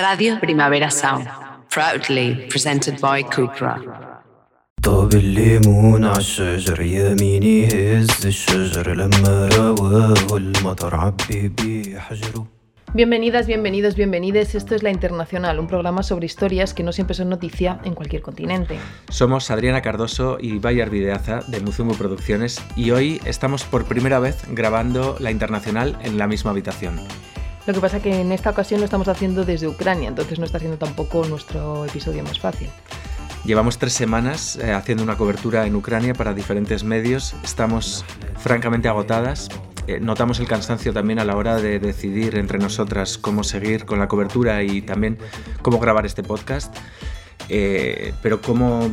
Radio Primavera Sound, proudly presented by Cupra. طاب الليمون عالشجر يميني هز الشجر لما رواه المطر عبي بيه حجره Bienvenidas, bienvenidos, bienvenides. Esto es La Internacional, un programa sobre historias que no siempre son noticia en cualquier continente. Somos Adriana Cardoso y Bayar Videaza de Muzumu Producciones y hoy estamos por primera vez grabando La Internacional en la misma habitación. Lo que pasa que en esta ocasión lo estamos haciendo desde Ucrania, entonces no está siendo tampoco nuestro episodio más fácil. Llevamos tres semanas eh, haciendo una cobertura en Ucrania para diferentes medios. Estamos francamente agotadas. Eh, notamos el cansancio también a la hora de decidir entre nosotras cómo seguir con la cobertura y también cómo grabar este podcast. Eh, pero como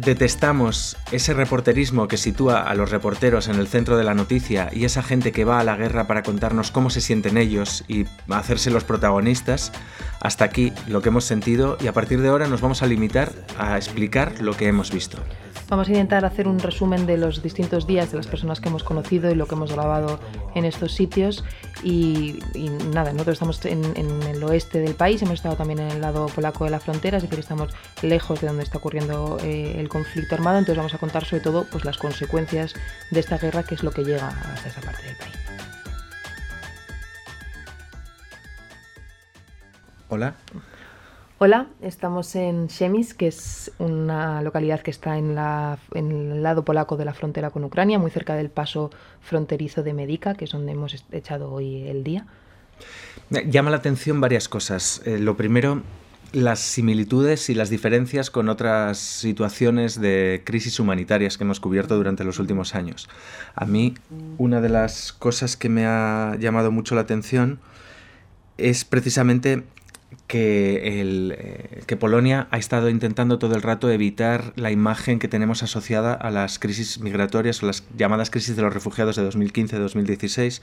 detestamos ese reporterismo que sitúa a los reporteros en el centro de la noticia y esa gente que va a la guerra para contarnos cómo se sienten ellos y hacerse los protagonistas, hasta aquí lo que hemos sentido y a partir de ahora nos vamos a limitar a explicar lo que hemos visto. Vamos a intentar hacer un resumen de los distintos días de las personas que hemos conocido y lo que hemos grabado en estos sitios. Y, nada, nosotros estamos en, en, el oeste del país, hemos estado también en el lado polaco de la frontera, es decir, estamos lejos de donde está ocurriendo eh, el conflicto armado. Entonces vamos a contar sobre todo pues, las consecuencias de esta guerra, que es lo que llega hasta esa parte del país. Hola. Hola, estamos en Shemis, que es una localidad que está en, el lado polaco de la frontera con Ucrania, muy cerca del paso fronterizo de Medica, que es donde hemos echado hoy el día. Llama la atención varias cosas. Eh, lo primero, las similitudes y las diferencias con otras situaciones de crisis humanitarias que hemos cubierto durante los últimos años. A mí, una de las cosas que me ha llamado mucho la atención es precisamente que, el, eh, que, Polonia ha estado intentando todo el rato evitar la imagen que tenemos asociada a las crisis migratorias o las llamadas crisis de los refugiados de 2015-2016.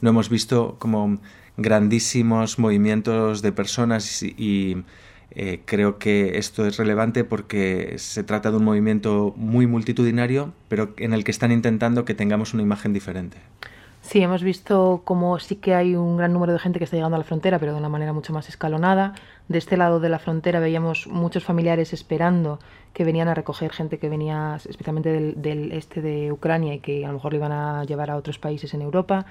No hemos visto como grandísimos movimientos de personas y, eh, creo que esto es relevante porque se trata de un movimiento muy multitudinario, pero en el que están intentando que tengamos una imagen diferente. Sí, hemos visto como sí que hay un gran número de gente que está llegando a la frontera, pero de una manera mucho más escalonada. De este lado de la frontera veíamos muchos familiares esperando que venían a recoger gente que venía especialmente del, este de Ucrania y que a lo mejor lo iban a llevar a otros países en Europa.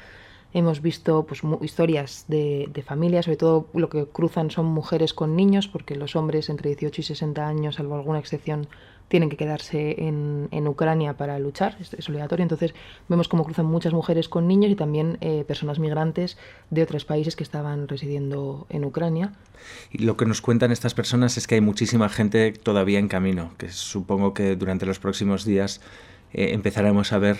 Hemos visto pues, historias de, familias, sobre todo lo que cruzan son mujeres con niños, porque los hombres entre 18 y 60 años, salvo alguna excepción, tienen que quedarse en, en Ucrania para luchar, es, es, obligatorio. Entonces vemos cómo cruzan muchas mujeres con niños y también eh, personas migrantes de otros países que estaban residiendo en Ucrania. Y lo que nos cuentan estas personas es que hay muchísima gente todavía en camino, que supongo que durante los próximos días eh, empezaremos a ver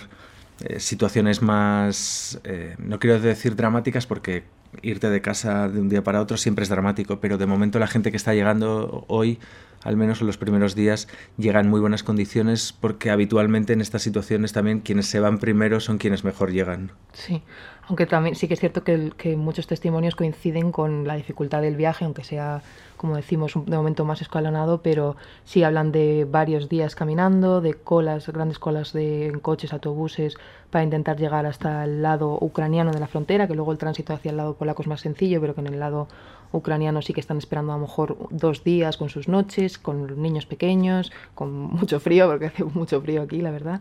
eh, situaciones más, eh, no quiero decir dramáticas porque irte de casa de un día para otro siempre es dramático, pero de momento la gente que está llegando hoy, al menos en los primeros días, llega en muy buenas condiciones porque habitualmente en estas situaciones también quienes se van primero son quienes mejor llegan. Sí, aunque también sí que es cierto que, muchos testimonios coinciden con la dificultad del viaje, aunque sea como decimos, de momento más escalonado, pero sí hablan de varios días caminando, de colas, grandes colas de en coches, autobuses, para intentar llegar hasta el lado ucraniano de la frontera, que luego el tránsito hacia el lado polaco es más sencillo, pero que en el lado ucraniano sí que están esperando a lo mejor dos días con sus noches, con niños pequeños, con mucho frío, porque hace mucho frío aquí, la verdad.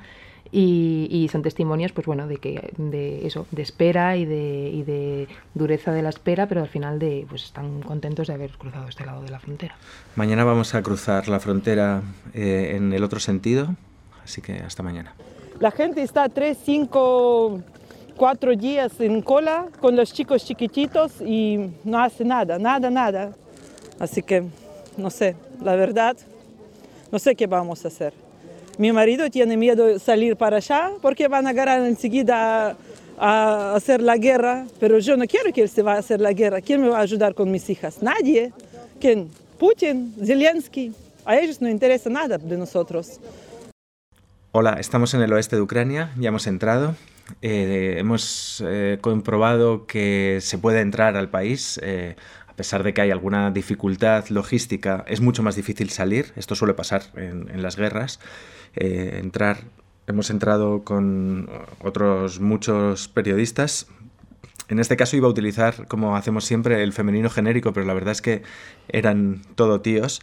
Y, y, son testimonios pues bueno de que de eso de espera y de, y de dureza de la espera pero al final de pues están contentos de haber cruzado este lado de la frontera mañana vamos a cruzar la frontera eh, en el otro sentido así que hasta mañana la gente está tres cinco cuatro días en cola con los chicos chiquititos y no hace nada nada nada así que no sé la verdad no sé qué vamos a hacer mi marido tiene miedo de salir para allá porque van a agarrar enseguida a, a, hacer la guerra, pero yo no quiero que él se vaya a hacer la guerra. ¿Quién me va a ayudar con mis hijas? Nadie. ¿Quién? Putin, Zelensky. A ellos no interesa nada de nosotros. Hola, estamos en el oeste de Ucrania, ya hemos entrado. Eh, hemos eh, comprobado que se puede entrar al país. Eh, a pesar de que hay alguna dificultad logística, es mucho más difícil salir. Esto suele pasar en, en las guerras. Eh, entrar, hemos entrado con otros muchos periodistas En este caso iba a utilizar, como hacemos siempre, el femenino genérico, pero la verdad es que eran todo tíos,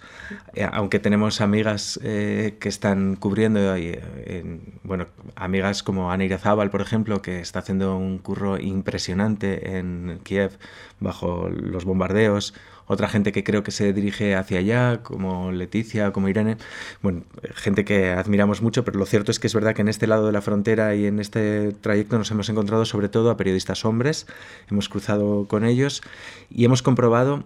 eh, aunque tenemos amigas eh, que están cubriendo, eh, bueno, amigas como Ana Irazábal, por ejemplo, que está haciendo un curro impresionante en Kiev bajo los bombardeos, otra gente que creo que se dirige hacia allá, como Leticia, como Irene, bueno, gente que admiramos mucho, pero lo cierto es que es verdad que en este lado de la frontera y en este trayecto nos hemos encontrado sobre todo a periodistas hombres, hemos cruzado con ellos y hemos comprobado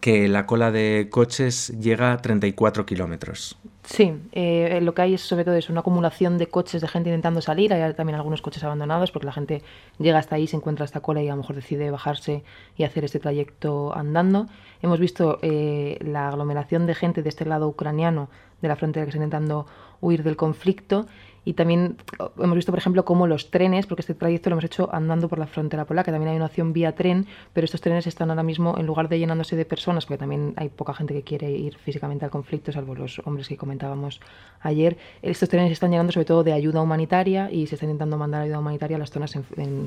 que la cola de coches llega a 34 kilómetros. Sí, eh, lo que hay es sobre todo es una acumulación de coches de gente intentando salir, hay también algunos coches abandonados porque la gente llega hasta ahí, se encuentra esta cola y a lo mejor decide bajarse y hacer este trayecto andando. Hemos visto eh, la aglomeración de gente de este lado ucraniano de la frontera que está intentando huir del conflicto y también hemos visto, por ejemplo, cómo los trenes, porque este trayecto lo hemos hecho andando por la frontera polaca, también hay una opción vía tren, pero estos trenes están ahora mismo, en lugar de llenándose de personas, porque también hay poca gente que quiere ir físicamente al conflicto, salvo los hombres que comentábamos ayer, estos trenes están llenando sobre todo de ayuda humanitaria y se está intentando mandar ayuda humanitaria a las zonas en,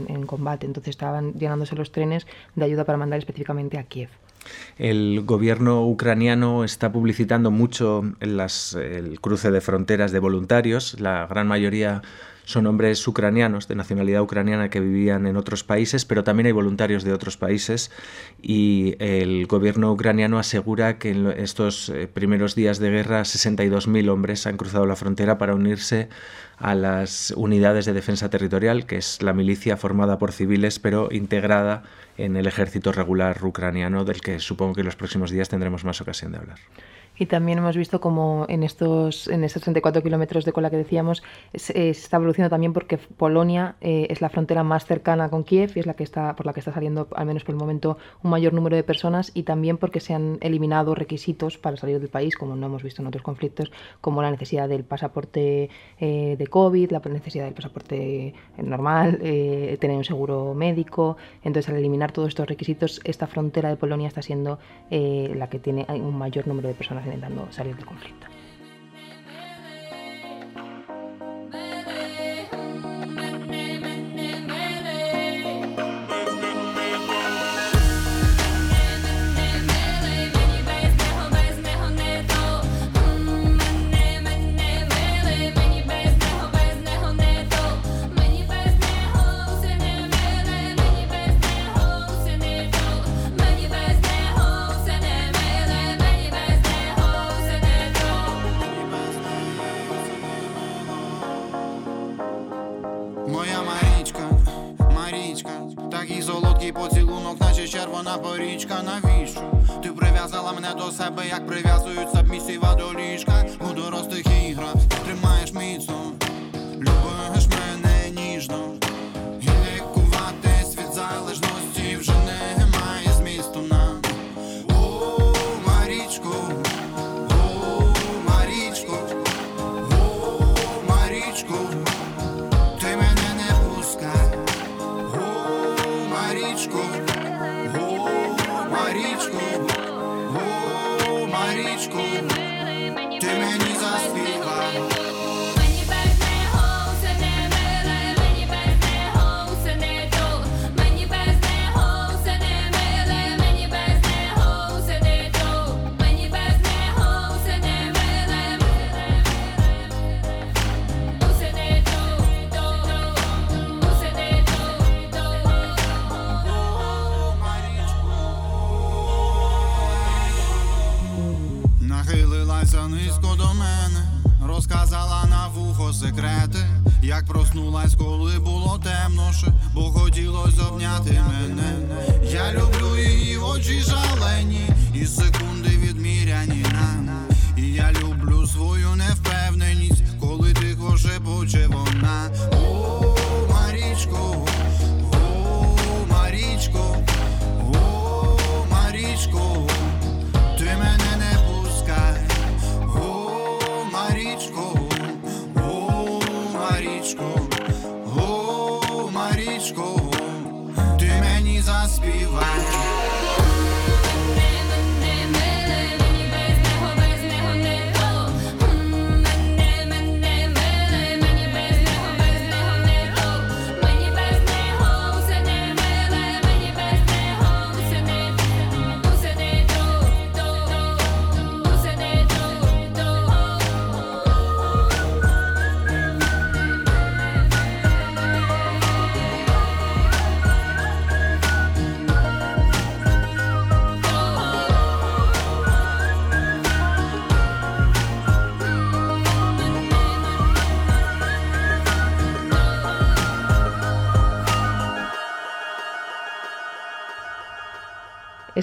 en combate. Entonces estaban llenándose los trenes de ayuda para mandar específicamente a Kiev. El gobierno ucraniano está publicitando mucho el cruce de fronteras de voluntarios. La gran mayoría son hombres ucranianos de nacionalidad ucraniana que vivían en otros países, pero también hay voluntarios de otros países y el gobierno ucraniano asegura que en estos eh, primeros días de guerra 62.000 hombres han cruzado la frontera para unirse a las unidades de defensa territorial, que es la milicia formada por civiles pero integrada en el ejército regular ucraniano, del que supongo que en los próximos días tendremos más ocasión de hablar. Y también hemos visto como en estos, en estos 34 kilómetros de cola que decíamos, se, está evolucionando también porque Polonia eh, es la frontera más cercana con Kiev y es la que está, por la que está saliendo, al menos por el momento, un mayor número de personas y también porque se han eliminado requisitos para salir del país, como no hemos visto en otros conflictos, como la necesidad del pasaporte eh, de COVID, la necesidad del pasaporte normal, eh, tener un seguro médico. Entonces, al eliminar todos estos requisitos, esta frontera de Polonia está siendo la que tiene un mayor número de personas intentando salir del conflicto.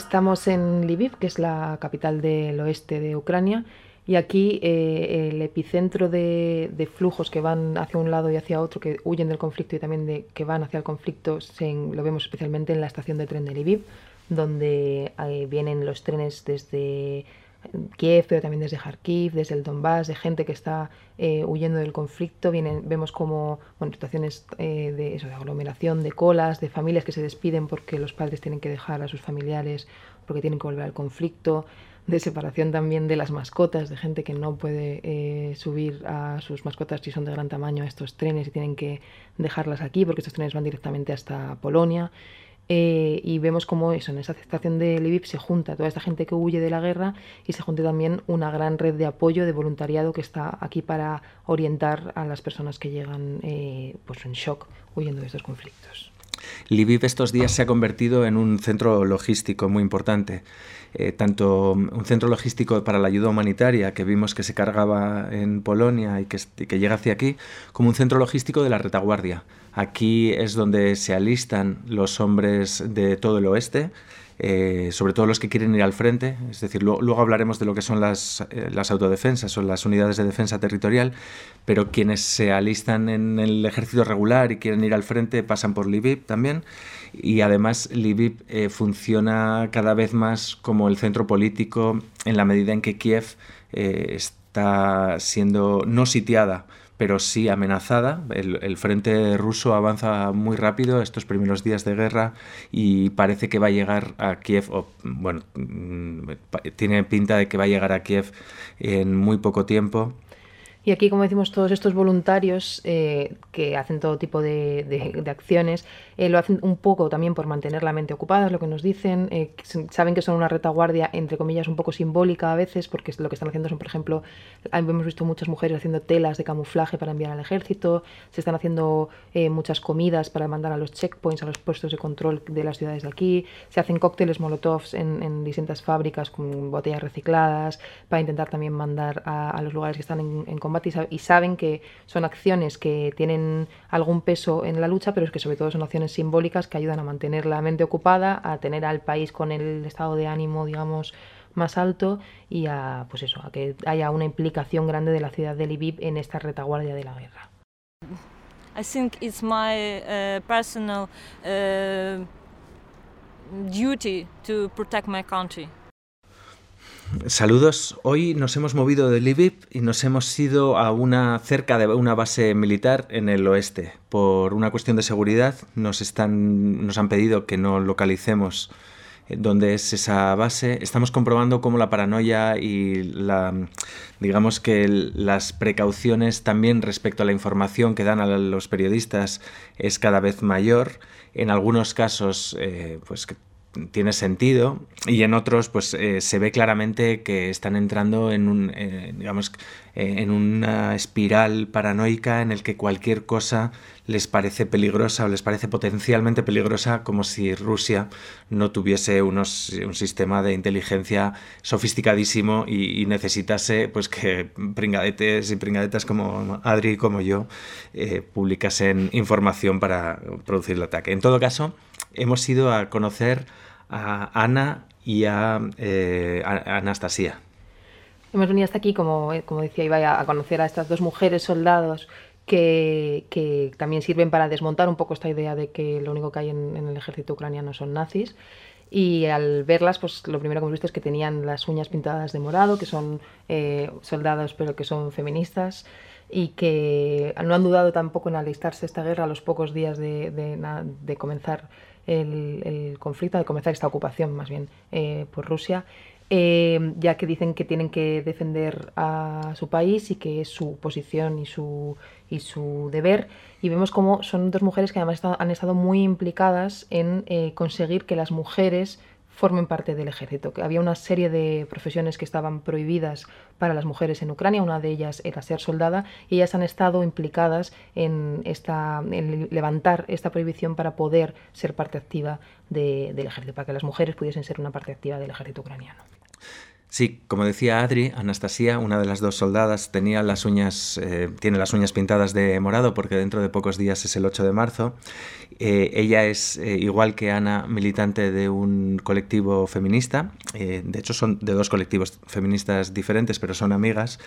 Estamos en Lviv, que es la capital del oeste de Ucrania, y aquí eh, el epicentro de, flujos que van hacia un lado y hacia otro, que huyen del conflicto y también que van hacia el conflicto, se, lo vemos especialmente en la estación de tren de Lviv, donde eh, vienen los trenes desde Kiev, pero también desde Kharkiv, desde el Donbass, de gente que está eh, huyendo del conflicto. Vemos como bueno, situaciones de, eso, de aglomeración, de colas, de familias que se despiden porque los padres tienen que dejar a sus familiares porque tienen que volver al conflicto de separación también de las mascotas, de gente que no puede eh, subir a sus mascotas si son de gran tamaño a estos trenes y tienen que dejarlas aquí porque estos trenes van directamente hasta Polonia. Eh, y vemos cómo eso, en esa aceptación de Lviv se junta toda esta gente que huye de la guerra y se junta también una gran red de apoyo, de voluntariado que está aquí para orientar a las personas que llegan eh, pues en shock huyendo de estos conflictos. Lviv estos días se ha convertido en un centro logístico muy importante. Eh, tanto un centro logístico para la ayuda humanitaria que vimos que se cargaba en Polonia y que, que llega hacia aquí, como un centro logístico de la retaguardia. Aquí es donde se alistan los hombres de todo el oeste, eh, sobre todo los que quieren ir al frente, es decir, luego hablaremos de lo que son las, eh, las autodefensas o las unidades de defensa territorial, pero quienes se alistan en el ejército regular y quieren ir al frente pasan por Lviv también y además Lviv eh, funciona cada vez más como el centro político en la medida en que Kiev está siendo no sitiada pero sí amenazada. El, frente ruso avanza muy rápido estos primeros días de guerra y parece que va a llegar a Kiev, o, bueno, mm, tiene pinta de que va a llegar a Kiev en muy poco tiempo. Y aquí, como decimos, todos estos voluntarios eh, que hacen todo tipo de, de acciones eh, lo hacen un poco también por mantener la mente ocupada, es lo que nos dicen. Eh, saben que son una retaguardia, entre comillas, un poco simbólica a veces, porque lo que están haciendo son, por ejemplo, hemos visto muchas mujeres haciendo telas de camuflaje para enviar al ejército, se están haciendo eh, muchas comidas para mandar a los checkpoints, a los puestos de control de las ciudades de aquí, se hacen cócteles molotovs en, distintas fábricas con botellas recicladas, para intentar también mandar a, los lugares que están en, combate y saben que son acciones que tienen algún peso en la lucha, pero es que sobre todo son acciones simbólicas que ayudan a mantener la mente ocupada, a tener al país con el estado de ánimo, digamos, más alto y a, pues eso, a que haya una implicación grande de la ciudad de Lviv en esta retaguardia de la guerra. I think it's my uh, personal uh, duty to protect my country. Saludos. Hoy nos hemos movido de Lviv y nos hemos ido a una cerca de una base militar en el oeste. Por una cuestión de seguridad nos están nos han pedido que no localicemos eh, dónde es esa base. Estamos comprobando cómo la paranoia y la digamos que las precauciones también respecto a la información que dan a los periodistas es cada vez mayor. En algunos casos, eh, pues tiene sentido y en otros pues eh, se ve claramente que están entrando en un eh, digamos eh, en una espiral paranoica en el que cualquier cosa les parece peligrosa o les parece potencialmente peligrosa como si Rusia no tuviese unos, un sistema de inteligencia sofisticadísimo y, necesitase pues que pringadetes y pringadetas como Adri y como yo publicasen información para producir el ataque. En todo caso, hemos ido a conocer a Ana y a, eh, Anastasia. Hemos venido hasta aquí, como, eh, como decía, iba a conocer a estas dos mujeres soldados que, que, también sirven para desmontar un poco esta idea de que lo único que hay en, el ejército ucraniano son nazis. Y al verlas, pues lo primero que hemos visto es que tenían las uñas pintadas de morado, que son eh, soldados pero que son feministas y que no han dudado tampoco en alistarse esta guerra a los pocos días de, de comenzar el, conflicto, de comenzar esta ocupación más bien eh, por Rusia, eh, ya que dicen que tienen que defender a su país y que es su posición y su, y su deber. Y vemos cómo son dos mujeres que además han estado muy implicadas en eh, conseguir que las mujeres formen parte del ejército. Que había una serie de profesiones que estaban prohibidas para las mujeres en Ucrania, una de ellas era ser soldada, y ellas han estado implicadas en, esta, en levantar esta prohibición para poder ser parte activa del ejército, para que las mujeres pudiesen ser una parte activa del ejército ucraniano. Sí, como decía Adri, Anastasia, una de las dos soldadas, tenía las uñas, eh, tiene las uñas pintadas de morado porque dentro de pocos días es el 8 de marzo. Eh, ella es, eh, igual que Ana, militante de un colectivo feminista. de hecho, son de dos colectivos feministas diferentes, pero son amigas.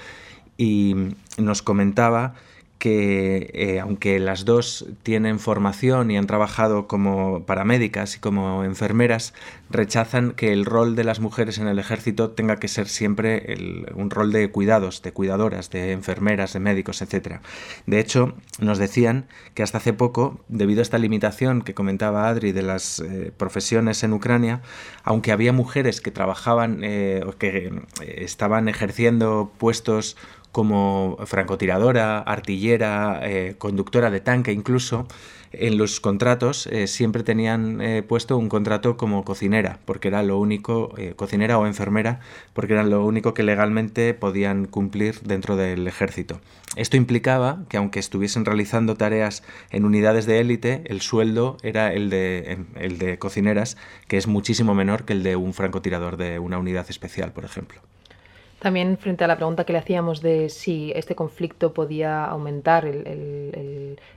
Y nos comentaba que eh, aunque las dos tienen formación y han trabajado como paramédicas y como enfermeras, rechazan que el rol de las mujeres en el ejército tenga que ser siempre un rol de cuidados, de cuidadoras, de enfermeras, de médicos, etc. De hecho, nos decían que hasta hace poco, debido a esta limitación que comentaba Adri de las eh, profesiones en Ucrania, aunque había mujeres que trabajaban eh, o que estaban ejerciendo puestos como francotiradora, artillera, eh, conductora de tanque incluso, en los contratos eh, siempre tenían eh, puesto un contrato como cocinera, porque era lo único, cocinera o enfermera, porque era lo único que legalmente podían cumplir dentro del ejército. Esto implicaba que aunque estuviesen realizando tareas en unidades de élite, el sueldo era el de, el de cocineras, que es muchísimo menor que el de un francotirador de una unidad especial, por ejemplo. También frente a la pregunta que le hacíamos de si este conflicto podía aumentar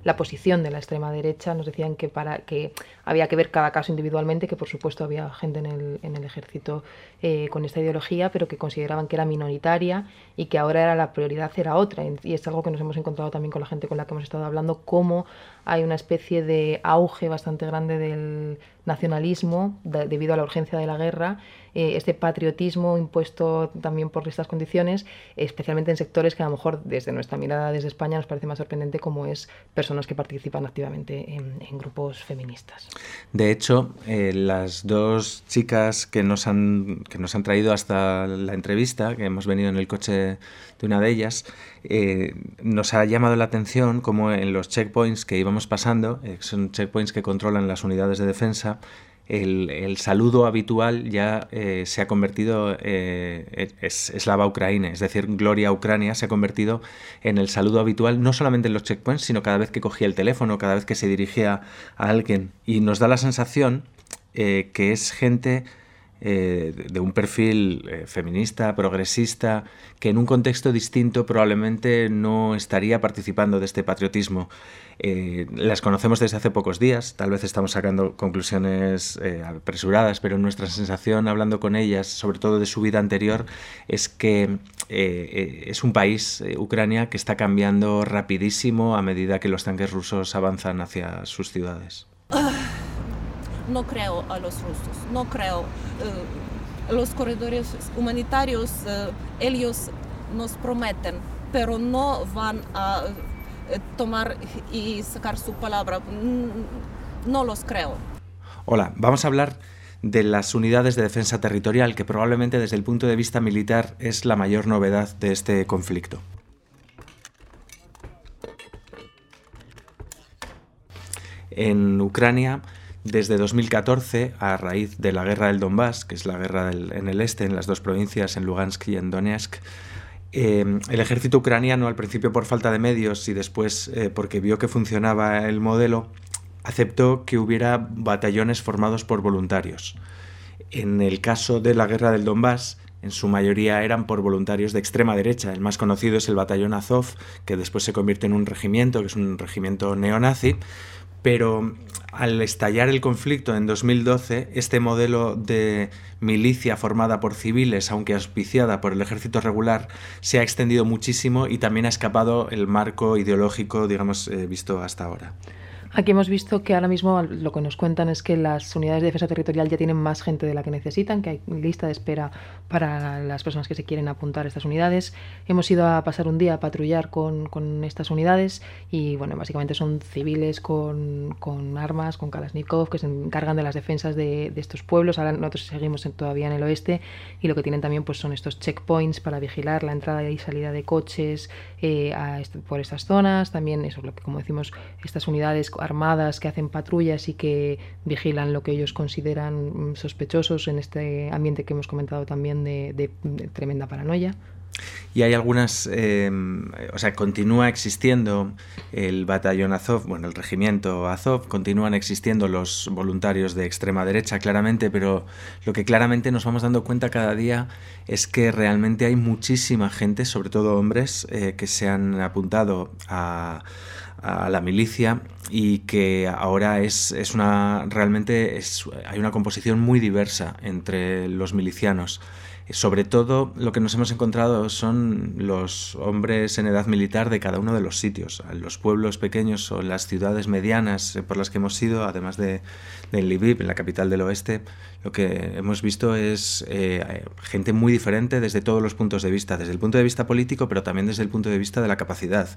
la posición de la extrema derecha, nos decían que, para, que había que ver cada caso individualmente, que por supuesto había gente en el, en ejército eh, con esta ideología, pero que consideraban que era minoritaria y que ahora era la prioridad era otra. Y es algo que nos hemos encontrado también con la gente con la que hemos estado hablando, cómo hay una especie de auge bastante grande del nacionalismo debido a la urgencia de la guerra, eh, este patriotismo impuesto también por estas condiciones, especialmente en sectores que a lo mejor desde nuestra mirada desde España nos parece más sorprendente como es personas que participan activamente en, grupos feministas. De hecho, eh, las dos chicas que nos, han, que nos han traído hasta la entrevista, que hemos venido en el coche de una de ellas, eh, nos ha llamado la atención como en los checkpoints que íbamos pasando, eh, son checkpoints que controlan las unidades de defensa, el, saludo habitual ya eh, se ha convertido, es, Slava Ucrania, es decir, Gloria Ucrania se ha convertido en el saludo habitual no solamente en los checkpoints, sino cada vez que cogía el teléfono, cada vez que se dirigía a alguien. Y nos da la sensación que es gente eh, de un perfil eh, feminista, progresista, que en un contexto distinto probablemente no estaría participando de este patriotismo. Eh, las conocemos desde hace pocos días, tal vez estamos sacando conclusiones apresuradas, pero nuestra sensación hablando con ellas, sobre todo de su vida anterior, es que es un país, Ucrania, que está cambiando rapidísimo a medida que los tanques rusos avanzan hacia sus ciudades. No creo a los rusos, no creo. Eh, los corredores humanitarios, eh, ellos nos prometen, pero no van a eh, tomar y sacar su palabra. Mm, no los creo. Hola, vamos a hablar de las unidades de defensa territorial, que probablemente desde el punto de vista militar es la mayor novedad de este conflicto. En Ucrania desde 2014, a raíz de la guerra del Donbass, que es la guerra en el este, en las dos provincias, en Lugansk y en Donetsk, eh, el ejército ucraniano, al principio por falta de medios y después eh, porque vio que funcionaba el modelo, aceptó que hubiera batallones formados por voluntarios. En el caso de la guerra del Donbass, en su mayoría eran por voluntarios de extrema derecha. El más conocido es el batallón Azov, que después se convierte en un regimiento, que es un regimiento neonazi, pero al estallar el conflicto en 2012, este modelo de milicia formada por civiles, aunque auspiciada por el ejército regular, se ha extendido muchísimo y también ha escapado el marco ideológico, digamos, eh, visto hasta ahora. Aquí hemos visto que ahora mismo lo que nos cuentan es que las unidades de defensa territorial ya tienen más gente de la que necesitan, que hay lista de espera para las personas que se quieren apuntar a estas unidades. Hemos ido a pasar un día a patrullar con, con estas unidades y, bueno, básicamente son civiles con, con, armas, con Kalashnikov, que se encargan de las defensas de, de estos pueblos. Ahora nosotros seguimos todavía en el oeste y lo que tienen también pues son estos checkpoints para vigilar la entrada y salida de coches eh, por estas zonas. También, eso, como decimos, estas unidades armadas que hacen patrullas y que vigilan lo que ellos consideran mm, sospechosos en este ambiente que hemos comentado también de tremenda paranoia. Y hay algunas, em, o sea, continúa existiendo el batallón Azov, bueno, el regimiento Azov, continúan existiendo los voluntarios de extrema derecha, claramente, pero lo que claramente nos vamos dando cuenta cada día es que realmente hay muchísima gente, sobre todo hombres, eh, que se han apuntado a, a la milicia y que ahora es, es una realmente es, hay una composición muy diversa entre los milicianos. Sobre todo lo que nos hemos encontrado son los hombres en edad militar de cada uno de los sitios, los pueblos pequeños o las ciudades medianas eh, por las que hemos ido, además de, de Lviv, en la capital del oeste, lo que hemos visto es eh, gente muy diferente desde todos los puntos de vista, desde el punto de vista político, pero también desde el punto de vista de la capacidad.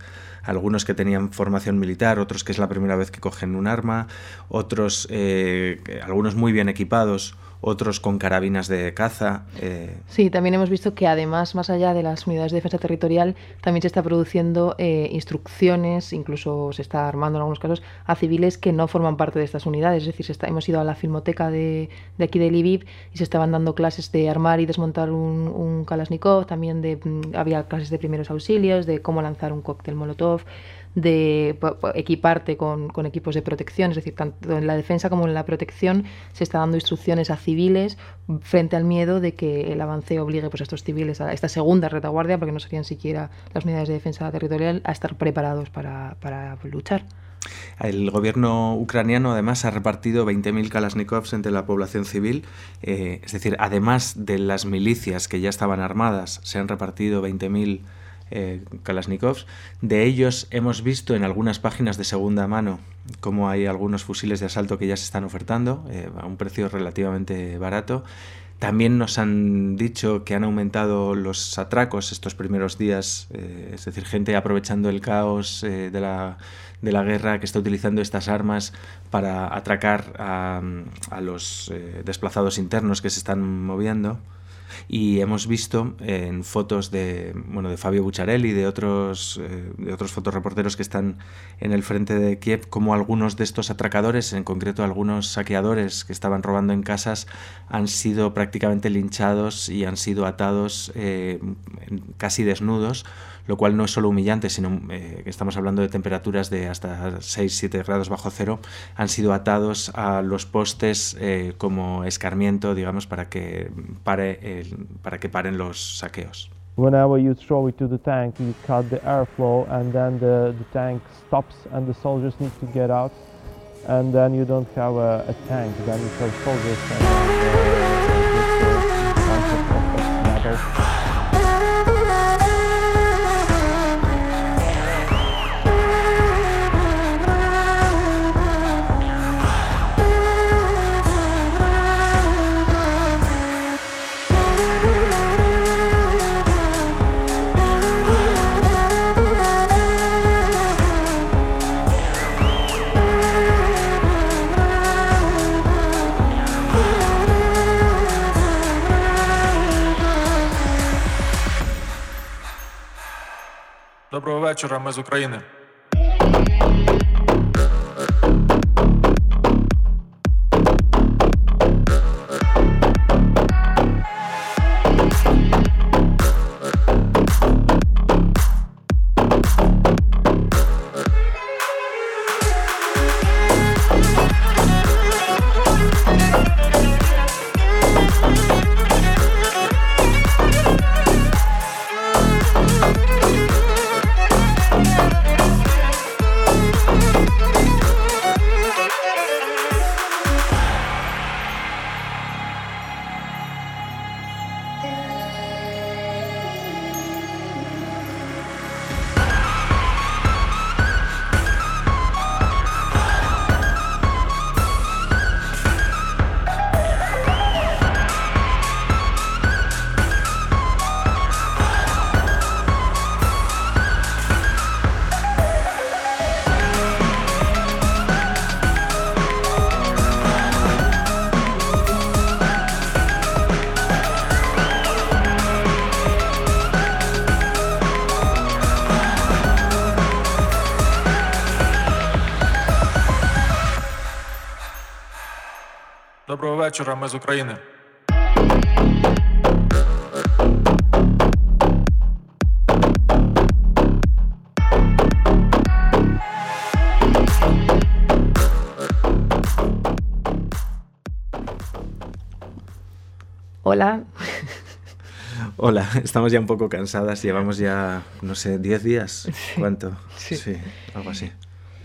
Algunos que tenían formación militar, otros que es la primera vez que cogen un arma, otros, eh, algunos muy bien equipados otros con carabinas de caza. Eh. Sí, también hemos visto que además, más allá de las unidades de defensa territorial, también se está produciendo eh, instrucciones, incluso se está armando en algunos casos, a civiles que no forman parte de estas unidades. Es decir, hemos ido a la filmoteca de, de, aquí de Lviv y se estaban dando clases de armar y desmontar un, un Kalashnikov, también de, mm, había clases de primeros auxilios, de cómo lanzar un cóctel Molotov de equiparte con, con, equipos de protección, es decir, tanto en la defensa como en la protección se está dando instrucciones a civiles frente al miedo de que el avance obligue pues, a estos civiles a esta segunda retaguardia, porque no serían siquiera las unidades de defensa territorial, a estar preparados para, para luchar. El gobierno ucraniano además ha repartido 20.000 Kalashnikovs entre la población civil, eh, es decir, además de las milicias que ya estaban armadas, se han repartido 20.000 eh, Kalashnikovs. De ellos hemos visto en algunas páginas de segunda mano cómo hay algunos fusiles de asalto que ya se están ofertando eh, a un precio relativamente barato. También nos han dicho que han aumentado los atracos estos primeros días, eh, es decir, gente aprovechando el caos de, la, de, la, guerra que está utilizando estas armas para atracar a, a los desplazados internos que se están moviendo y hemos visto en fotos de, bueno, de Fabio Bucciarelli y de otros, eh, de otros fotoreporteros que están en el frente de Kiev como algunos de estos atracadores, en concreto algunos saqueadores que estaban robando en casas, han sido prácticamente linchados y han sido atados eh, casi desnudos lo cual no es solo humillante, sino eh, que estamos hablando de temperaturas de hasta 6-7 grados bajo cero, han sido atados a los postes eh, como escarmiento, digamos, para que, pare para que paren los saqueos. Whenever you throw it to the tank, you cut the airflow and then the, the tank stops and the soldiers need to get out and then you don't have a, a tank, then you have soldiers and uh, вечора, ми з України. вечора, ми з України. Hola. Hola, estamos ya un poco cansadas, llevamos ya, no sé, 10 días. ¿Cuánto? Sí. algo así.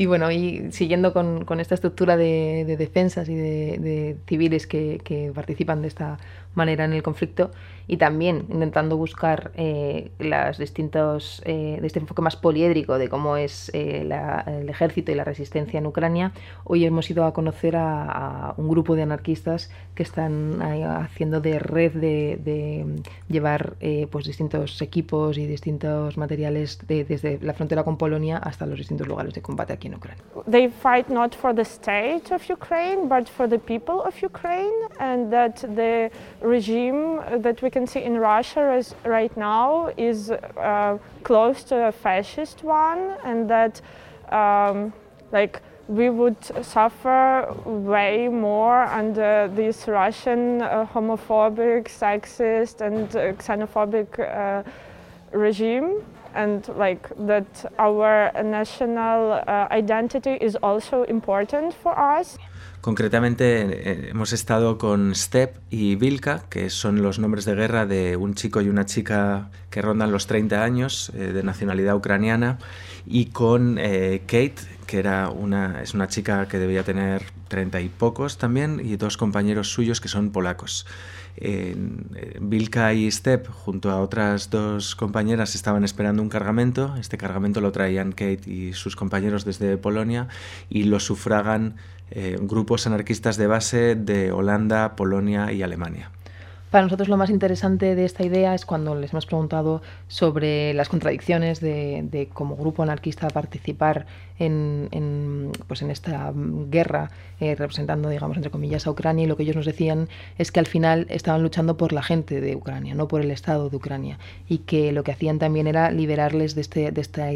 Y bueno, y siguiendo con, con esta estructura de, de defensas y de, de civiles que, que, participan de esta manera en el conflicto y también intentando buscar eh, las distintos, eh, este enfoque más poliédrico de cómo es eh, la, el ejército y la resistencia en Ucrania, hoy hemos ido a conocer a, a un grupo de anarquistas que están haciendo de red de, de llevar eh, pues distintos equipos y distintos materiales de, desde la frontera con Polonia hasta los distintos lugares de combate aquí en Ucrania. They fight not for the state of Ukraine, but for the people of Ukraine, and that the regime that we can see in Russia right now is uh, close to a fascist one, and that um, like we would suffer way more under this Russian uh, homophobic, sexist, and uh, xenophobic uh, regime, and like that our national uh, identity is also important for us. Concretamente eh, hemos estado con Step y Vilka, que son los nombres de guerra de un chico y una chica que rondan los 30 años, eh, de nacionalidad ucraniana, y con eh, Kate, que era una, es una chica que debía tener 30 y pocos también, y dos compañeros suyos que son polacos. Eh, Vilka y Step, junto a otras dos compañeras, estaban esperando un cargamento. Este cargamento lo traían Kate y sus compañeros desde Polonia y lo sufragan eh, grupos anarquistas de base de Holanda, Polonia y Alemania. Para nosotros lo más interesante de esta idea es cuando les hemos preguntado sobre las contradicciones de, de como grupo anarquista participar en, en, pues en esta guerra eh, representando, digamos, entre comillas, a Ucrania y lo que ellos nos decían es que al final estaban luchando por la gente de Ucrania, no por el Estado de Ucrania y que lo que hacían también era liberarles de, este, de esta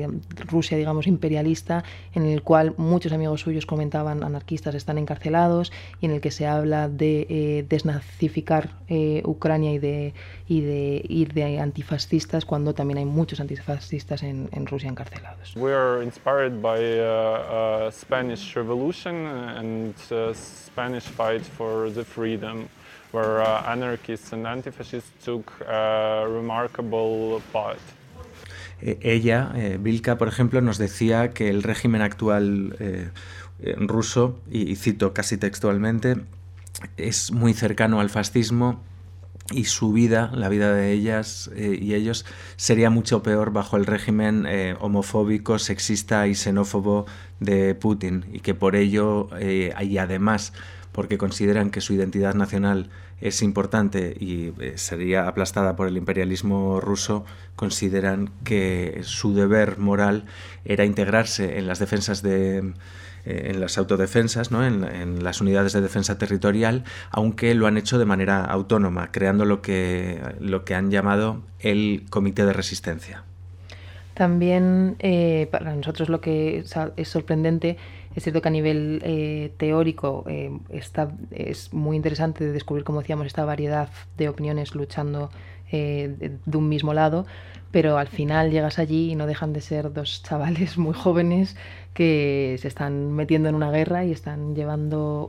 Rusia, digamos, imperialista en el cual muchos amigos suyos comentaban anarquistas están encarcelados y en el que se habla de eh, desnazificar eh, Ucrania y de, y de ir de antifascistas cuando también hay muchos antifascistas en, en Rusia encarcelados. We are inspired by uh, Spanish Revolution and Spanish fight for the freedom, where uh, anarchists and antifascists took a remarkable part. Eh, ella, eh, Vilka, por ejemplo, nos decía que el régimen actual eh, ruso, y cito casi textualmente, es muy cercano al fascismo y su vida, la vida de ellas eh, y ellos, sería mucho peor bajo el régimen eh, homofóbico, sexista y xenófobo de Putin y que por ello, eh, y además porque consideran que su identidad nacional es importante y eh, sería aplastada por el imperialismo ruso, consideran que su deber moral era integrarse en las defensas de en las autodefensas, ¿no? en, las unidades de defensa territorial, aunque lo han hecho de manera autónoma, creando lo que, lo que han llamado el Comité de Resistencia. También eh, para nosotros lo que es, sorprendente es cierto que a nivel eh, teórico eh, está, es muy interesante de descubrir, como decíamos, esta variedad de opiniones luchando de, de un mismo lado, pero al final llegas allí y no dejan de ser dos chavales muy jóvenes que se están metiendo en una guerra y están llevando,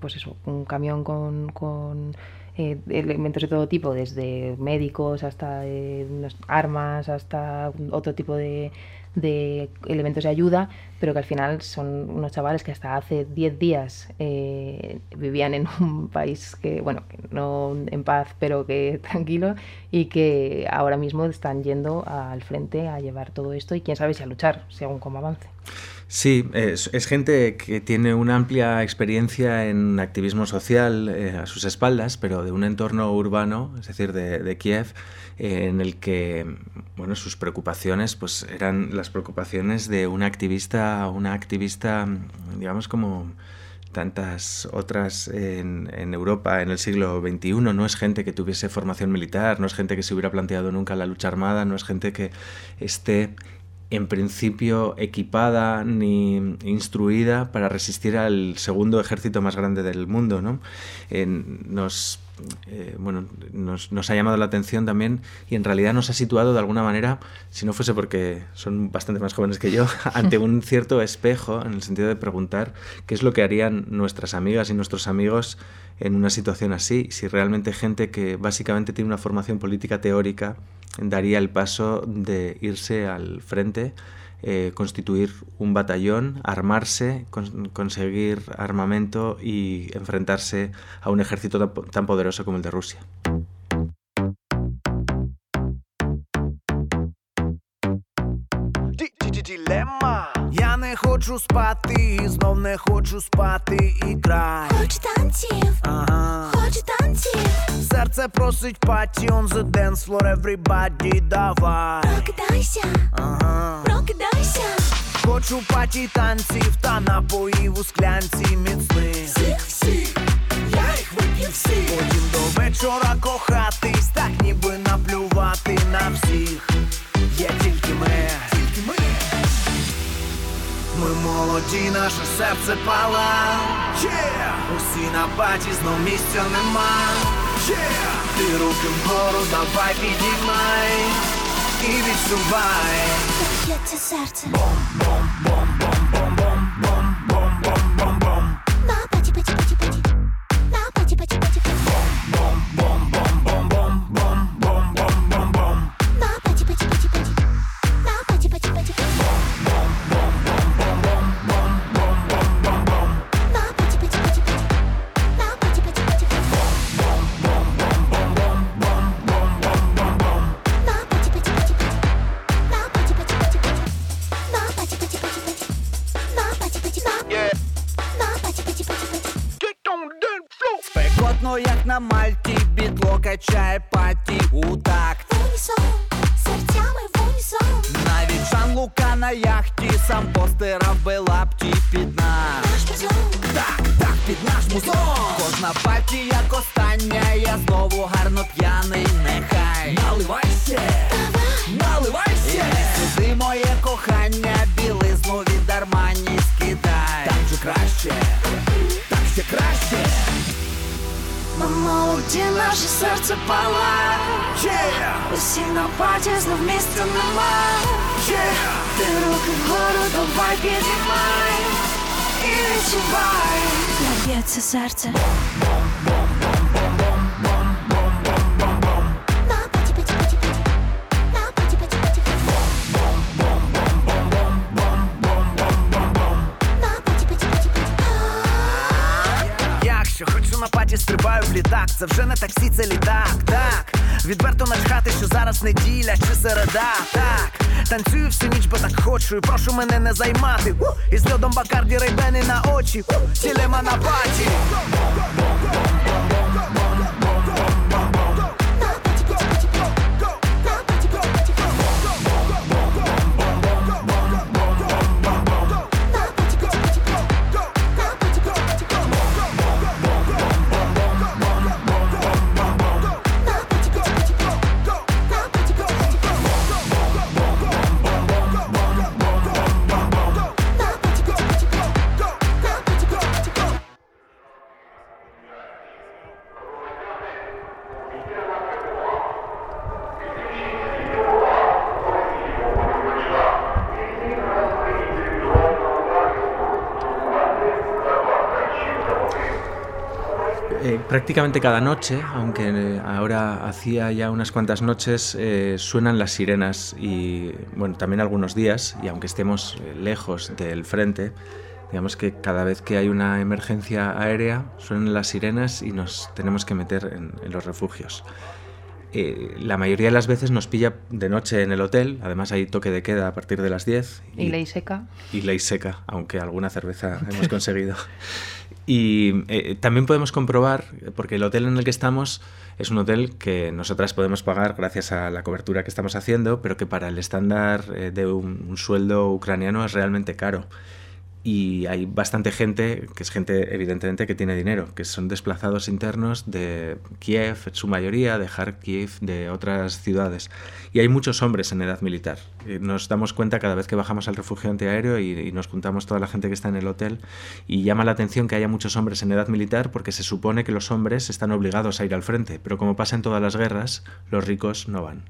pues eso, un camión con, eh, elementos de todo tipo, desde médicos hasta eh, armas, hasta otro tipo de, de, elementos de ayuda, pero que al final son unos chavales que hasta hace 10 días eh, vivían en un país que, bueno, no en paz, pero que tranquilo, y que ahora mismo están yendo al frente a llevar todo esto y quién sabe si a luchar, según cómo avance. Sí, es, gente que tiene una amplia experiencia en activismo social eh, a sus espaldas, pero de un entorno urbano, es decir, de, de Kiev, en el que bueno, sus preocupaciones pues, eran las preocupaciones de una activista, una activista, digamos, como tantas otras en, en, Europa en el siglo XXI. No es gente que tuviese formación militar, no es gente que se hubiera planteado nunca la lucha armada, no es gente que esté en principio equipada ni instruida para resistir al segundo ejército más grande del mundo. ¿no? nos, eh, bueno, nos, nos, ha llamado la atención también y en realidad nos ha situado de alguna manera, si no fuese porque son bastante más jóvenes que yo, ante un cierto espejo en el sentido de preguntar qué es lo que harían nuestras amigas y nuestros amigos en una situación así, si realmente gente que básicamente tiene una formación política teórica daría el paso de irse al frente, eh, constituir un batallón, armarse, conseguir armamento y enfrentarse a un ejército tan, tan poderoso como el de Rusia. Хочу спати, знов не хочу спати і край. Хочу танців, ага. хочу танців. Серце просить паті, on the dance floor, everybody, давай. Прокидайся, ага. прокидайся. Хочу паті танців та напоїв у склянці міцних. Всіх, всіх, я їх вип'ю всіх. Потім до вечора кохатись, так ніби наплювати на всіх. Є тільки ми. Ми молоді, наше серце пала. Yeah! Усі на баті, знов місця нема. Yeah! Ти руки вгору, давай підіймай і відчувай. Б'ється Спекотно, як на мальті, бітло качає паті у такт. Унісон, серцями в унісон. Навіть Жан Лука на яхті сам постирав би лапті під нас. Наш музон. Так, так, під наш музон. Кожна паті, як остання, я знову гарно п'яний, нехай. Наливайся, Давай. наливайся. І сюди моє кохання, білизну від Армані Тонуло, где наше сердце пала yeah. Сильно потесно вместе нема yeah. Ты руки в гору, давай поднимай И начинай Набьется сердце. Паті, в літак, це вже не таксі, це літак, так. Відверто начхати, що зараз неділя чи середа, так. Танцюю всю ніч, бо так хочу, і прошу мене не займати. І Із льодом бакарді рейбени на очі, тілема на паті. Eh, prácticamente cada noche, aunque eh, ahora hacía ya unas cuantas noches, eh, suenan las sirenas y bueno, también algunos días, y aunque estemos lejos del frente, digamos que cada vez que hay una emergencia aérea suenan las sirenas y nos tenemos que meter en, en los refugios. Eh, la mayoría de las veces nos pilla de noche en el hotel, además hay toque de queda a partir de las 10. Y, ley seca. Y ley seca, aunque alguna cerveza hemos conseguido. Y eh, también podemos comprobar, porque el hotel en el que estamos es un hotel que nosotras podemos pagar gracias a la cobertura que estamos haciendo, pero que para el estándar eh, de un, un sueldo ucraniano es realmente caro. Y hay bastante gente, que es gente evidentemente que tiene dinero, que son desplazados internos de Kiev, en su mayoría, de Kharkiv, de otras ciudades. Y hay muchos hombres en edad militar. Nos damos cuenta cada vez que bajamos al refugio antiaéreo y, y nos juntamos toda la gente que está en el hotel y llama la atención que haya muchos hombres en edad militar porque se supone que los hombres están obligados a ir al frente, pero como pasa en todas las guerras, los ricos no van.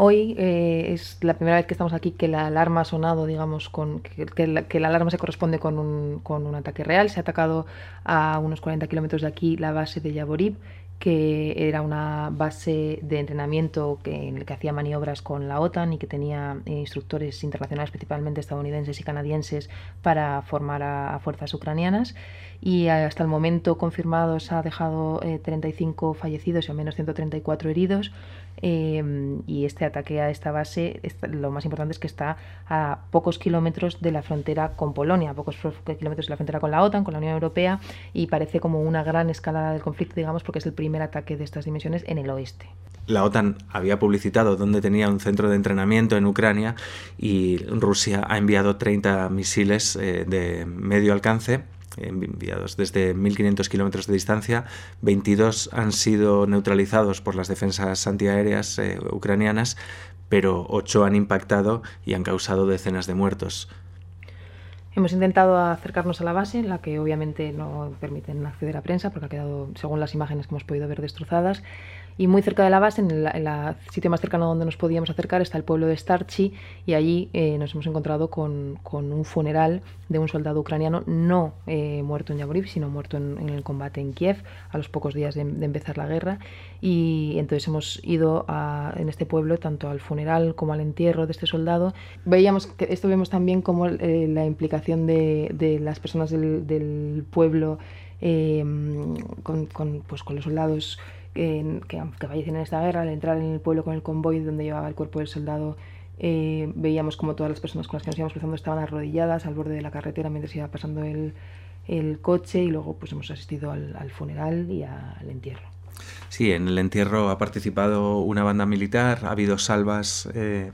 Hoy eh, es la primera vez que estamos aquí que la alarma ha sonado, digamos, que, la, alarma se corresponde con un, ataque real. Se ha atacado a unos 40 kilómetros de aquí la base de Yaborib, que era una base de entrenamiento que, en la que hacía maniobras con la OTAN y que tenía instructores internacionales, principalmente estadounidenses y canadienses, para formar a, a fuerzas ucranianas y hasta el momento confirmados ha dejado eh, 35 fallecidos y al menos 134 heridos. Eh, y este ataque a esta base, lo más importante es que está a pocos kilómetros de la frontera con Polonia, a pocos kilómetros de la frontera con la OTAN, con la Unión Europea, y parece como una gran escalada del conflicto, digamos, porque es el primer ataque de estas dimensiones en el oeste. La OTAN había publicitado dónde tenía un centro de entrenamiento en Ucrania y Rusia ha enviado 30 misiles eh, de medio alcance enviados desde 1.500 kilómetros de distancia. 22 han sido neutralizados por las defensas antiaéreas eh, ucranianas, pero 8 han impactado y han causado decenas de muertos. Hemos intentado acercarnos a la base, la que obviamente no permiten acceder a prensa, porque ha quedado, según las imágenes que hemos podido ver, destrozadas. Y muy cerca de la base, en el sitio más cercano donde nos podíamos acercar, está el pueblo de Starchi y allí eh, nos hemos encontrado con, con, un funeral de un soldado ucraniano no eh, muerto en Yavoriv, sino muerto en, el combate en Kiev a los pocos días de, empezar la guerra. Y entonces hemos ido en este pueblo tanto al funeral como al entierro de este soldado. Veíamos que esto vemos también como eh, la implicación de, de, las personas del, pueblo con, con, pues, con los soldados que, que, que fallecen en esta guerra, al entrar en el pueblo con el convoy donde llevaba el cuerpo del soldado, eh, veíamos como todas las personas con las que nos íbamos cruzando estaban arrodilladas al borde de la carretera mientras iba pasando el, el coche y luego pues hemos asistido al, al funeral y al entierro. Sí, en el entierro ha participado una banda militar, ha habido salvas. Eh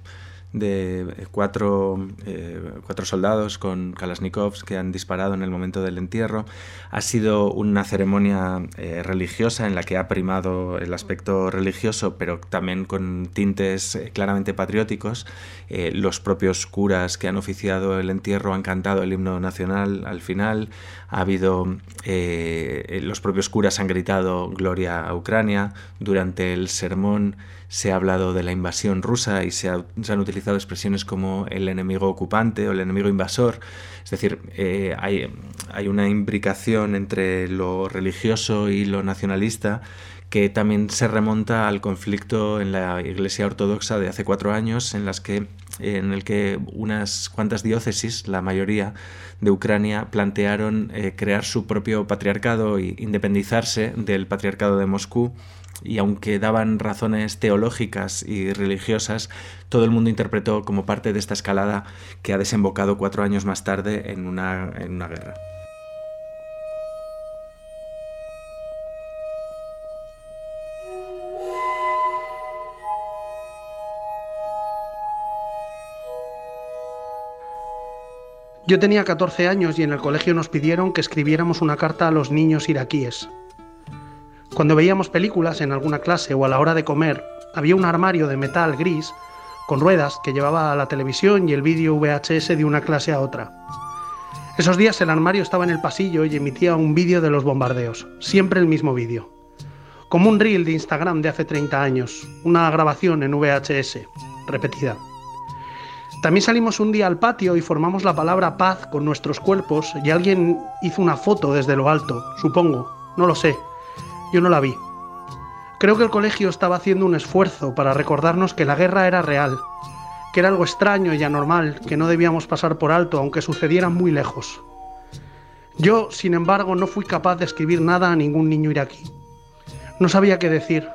de cuatro, eh, cuatro, soldados con Kalashnikovs que han disparado en el momento del entierro. Ha sido una ceremonia eh, religiosa en la que ha primado el aspecto religioso, pero también con tintes eh, claramente patrióticos. los propios curas que han oficiado el entierro han cantado el himno nacional al final. Ha habido los propios curas han gritado Gloria a Ucrania durante el sermón se ha hablado de la invasión rusa y se han utilizado expresiones como el enemigo ocupante o el enemigo invasor. Es decir, eh, hay, hay una imbricación entre lo religioso y lo nacionalista que también se remonta al conflicto en la Iglesia Ortodoxa de hace cuatro años, en las que en el que unas cuantas diócesis, la mayoría de Ucrania, plantearon eh, crear su propio patriarcado e independizarse del patriarcado de Moscú y aunque daban razones teológicas y religiosas, todo el mundo interpretó como parte de esta escalada que ha desembocado cuatro años más tarde en una, en una guerra. Yo tenía 14 años y en el colegio nos pidieron que escribiéramos una carta a los niños iraquíes. Cuando veíamos películas en alguna clase o a la hora de comer, había un armario de metal gris con ruedas que llevaba a la televisión y el vídeo VHS de una clase a otra. Esos días el armario estaba en el pasillo y emitía un vídeo de los bombardeos, siempre el mismo vídeo. Como un reel de Instagram de hace 30 años, una grabación en VHS, repetida. También salimos un día al patio y formamos la palabra paz con nuestros cuerpos y alguien hizo una foto desde lo alto, supongo, no lo sé. Yo no la vi. Creo que el colegio estaba haciendo un esfuerzo para recordarnos que la guerra era real, que era algo extraño y anormal, que no debíamos pasar por alto aunque sucediera muy lejos. Yo, sin embargo, no fui capaz de escribir nada a ningún niño iraquí. No sabía qué decir.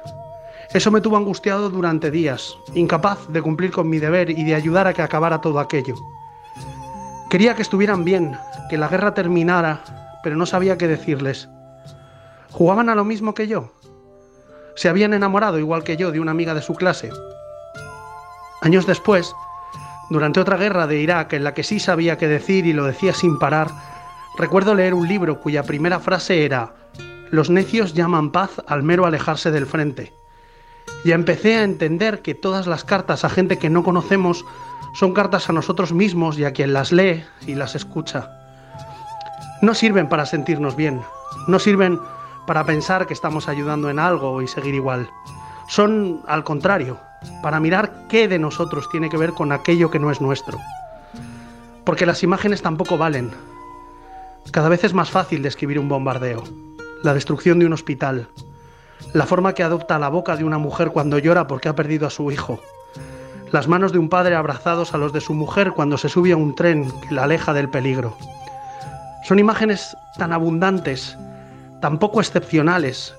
Eso me tuvo angustiado durante días, incapaz de cumplir con mi deber y de ayudar a que acabara todo aquello. Quería que estuvieran bien, que la guerra terminara, pero no sabía qué decirles. ¿Jugaban a lo mismo que yo? ¿Se habían enamorado igual que yo de una amiga de su clase? Años después, Durante otra guerra de Irak, en la que sí sabía qué decir y lo decía sin parar, recuerdo leer un libro cuya primera frase era Los necios llaman paz al mero alejarse del frente. Y empecé a entender que todas las cartas a gente que no conocemos son cartas a nosotros mismos y a quien las lee y las escucha. No sirven para sentirnos bien, no sirven para pensar que estamos ayudando en algo y seguir igual. Son, al contrario, para mirar qué de nosotros tiene que ver con aquello que no es nuestro. Porque las imágenes tampoco valen. Cada vez es más fácil describir un bombardeo, la destrucción de un hospital, la forma que adopta la boca de una mujer cuando llora porque ha perdido a su hijo, las manos de un padre abrazados a los de su mujer cuando se sube a un tren que la aleja del peligro. Son imágenes tan abundantes, tan poco excepcionales,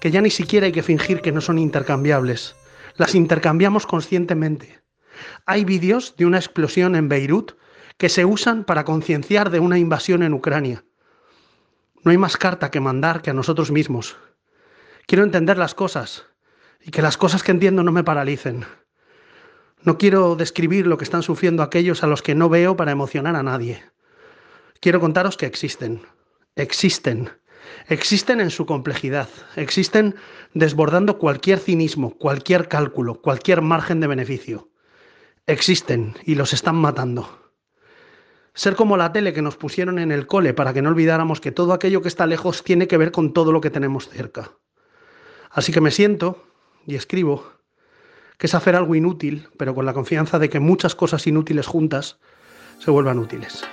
que ya ni siquiera hay que fingir que no son intercambiables. Las intercambiamos conscientemente. Hay vídeos de una explosión en Beirut que se usan para concienciar de una invasión en Ucrania. No hay más carta que mandar que a nosotros mismos. Quiero entender las cosas y que las cosas que entiendo no me paralicen. No quiero describir lo que están sufriendo aquellos a los que no veo para emocionar a nadie. Quiero contaros que existen. Existen. Existen en su complejidad. Existen desbordando cualquier cinismo, cualquier cálculo, cualquier margen de beneficio. Existen y los están matando. Ser como la tele que nos pusieron en el cole para que no olvidáramos que todo aquello que está lejos tiene que ver con todo lo que tenemos cerca. Así que me siento y escribo que es hacer algo inútil, pero con la confianza de que muchas cosas inútiles juntas se vuelvan útiles.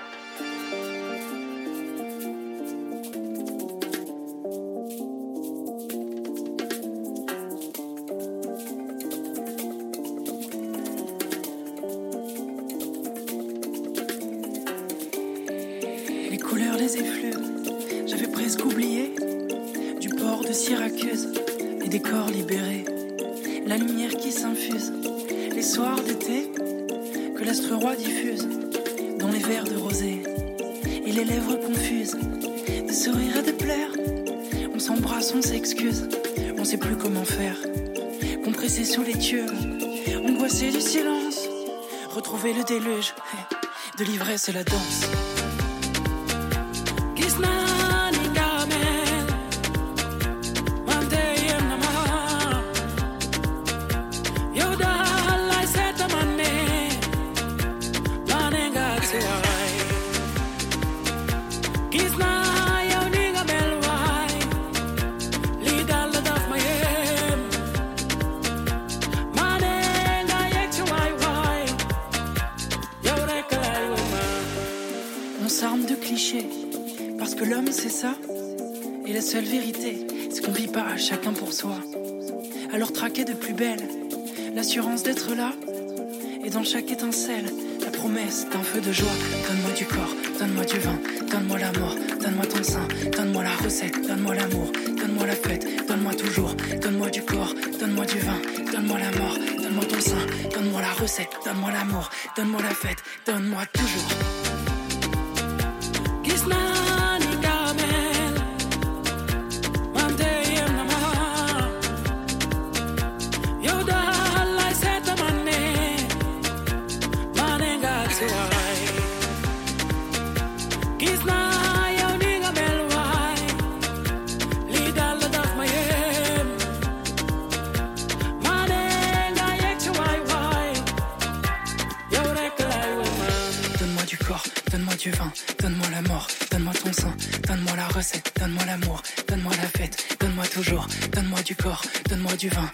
Du vin,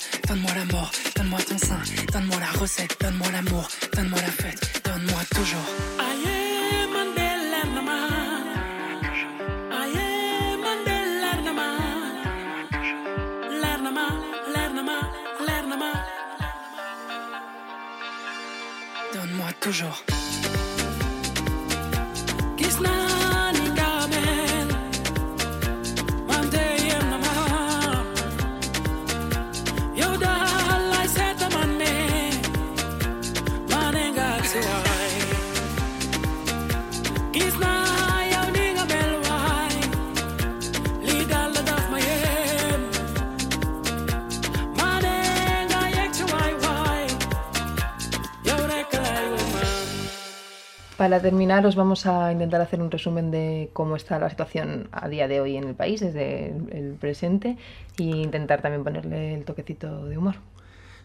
Para terminar, os vamos a intentar hacer un resumen de cómo está la situación a día de hoy en el país, desde el presente, e intentar también ponerle el toquecito de humor.